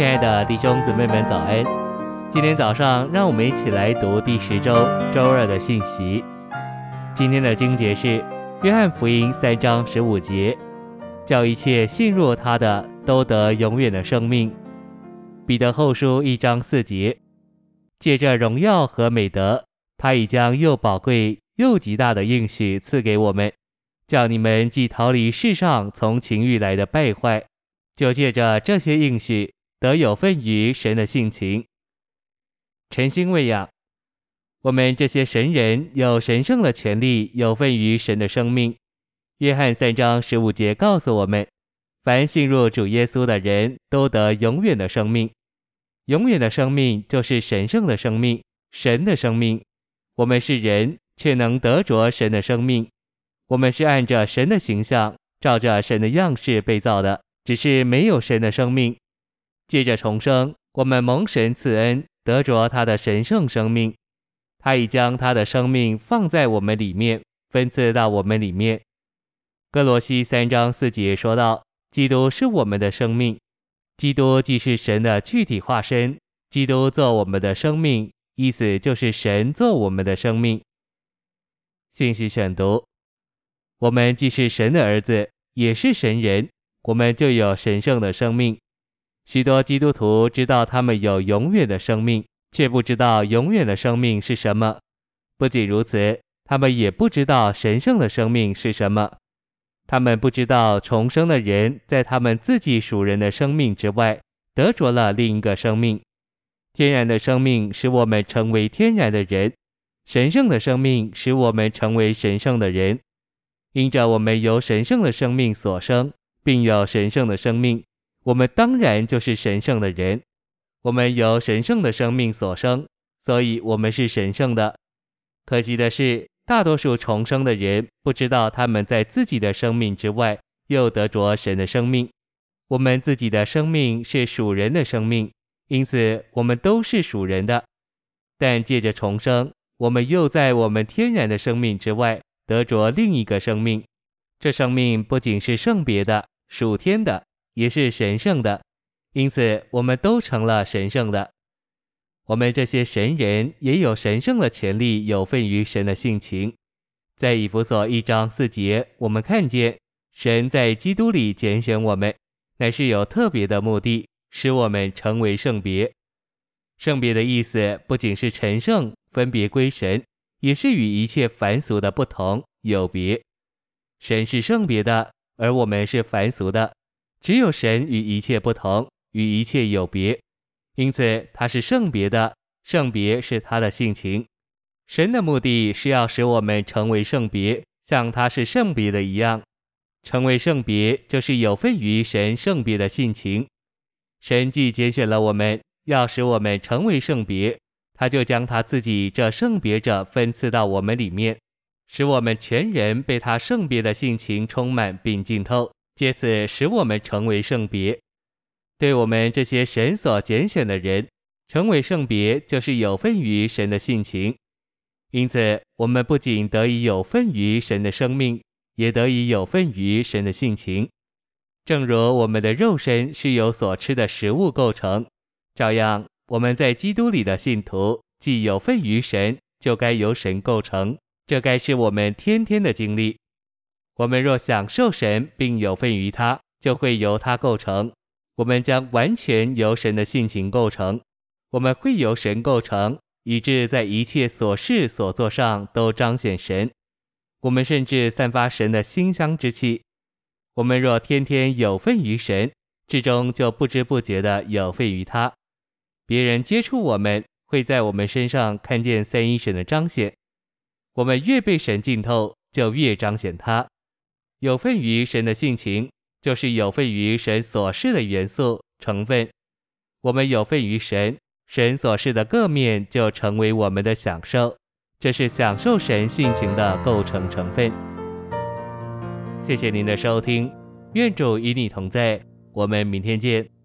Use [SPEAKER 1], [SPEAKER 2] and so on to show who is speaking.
[SPEAKER 1] 亲爱的弟兄姊妹们，早安！今天早上，让我们一起来读第十周周二的信息。今天的经节是《约翰福音》三章十五节，叫一切信入他的都得永远的生命。《彼得后书》一章四节，借着荣耀和美德，他已将又宝贵又极大的应许赐给我们，叫你们既逃离世上从情欲来的败坏。就借着这些应许，得有份于神的性情。晨星喂养，我们这些神人有神圣的权利，有份于神的生命。约翰三章十五节告诉我们，凡信入主耶稣的人都得永远的生命。永远的生命就是神圣的生命，神的生命。我们是人，却能得着神的生命。我们是按着神的形象，照着神的样式被造的。只是没有神的生命，借着重生，我们蒙神赐恩，得着他的神圣生命。他已将他的生命放在我们里面，分赐到我们里面。歌罗西三章四节说道：“基督是我们的生命，基督既是神的具体化身，基督做我们的生命，意思就是神做我们的生命。”信息选读：我们既是神的儿子，也是神人。我们就有神圣的生命。许多基督徒知道他们有永远的生命，却不知道永远的生命是什么。不仅如此，他们也不知道神圣的生命是什么。他们不知道重生的人在他们自己属人的生命之外，得着了另一个生命。天然的生命使我们成为天然的人，神圣的生命使我们成为神圣的人。因着我们由神圣的生命所生。并有神圣的生命，我们当然就是神圣的人。我们由神圣的生命所生，所以我们是神圣的。可惜的是，大多数重生的人不知道他们在自己的生命之外又得着神的生命。我们自己的生命是属人的生命，因此我们都是属人的。但借着重生，我们又在我们天然的生命之外得着另一个生命。这生命不仅是圣别的。属天的也是神圣的，因此我们都成了神圣的。我们这些神人也有神圣的权利，有份于神的性情。在以弗所一章四节，我们看见神在基督里拣选我们，乃是有特别的目的，使我们成为圣别。圣别的意思不仅是成圣、分别归神，也是与一切凡俗的不同、有别。神是圣别的。而我们是凡俗的，只有神与一切不同，与一切有别，因此他是圣别的，圣别是他的性情。神的目的是要使我们成为圣别，像他是圣别的一样。成为圣别就是有份于神圣别的性情。神既拣选了我们，要使我们成为圣别，他就将他自己这圣别者分赐到我们里面。使我们全人被他圣别的性情充满并浸透，借此使我们成为圣别。对我们这些神所拣选的人，成为圣别就是有份于神的性情。因此，我们不仅得以有份于神的生命，也得以有份于神的性情。正如我们的肉身是由所吃的食物构成，照样我们在基督里的信徒，既有份于神，就该由神构成。这该是我们天天的经历。我们若享受神并有份于他，就会由他构成。我们将完全由神的性情构成。我们会由神构成，以致在一切所事所做上都彰显神。我们甚至散发神的馨香之气。我们若天天有份于神，至终就不知不觉地有份于他。别人接触我们，会在我们身上看见三一神的彰显。我们越被神浸透，就越彰显他。有份于神的性情，就是有份于神所示的元素成分。我们有份于神，神所示的各面就成为我们的享受。这是享受神性情的构成成分。谢谢您的收听，愿主与你同在，我们明天见。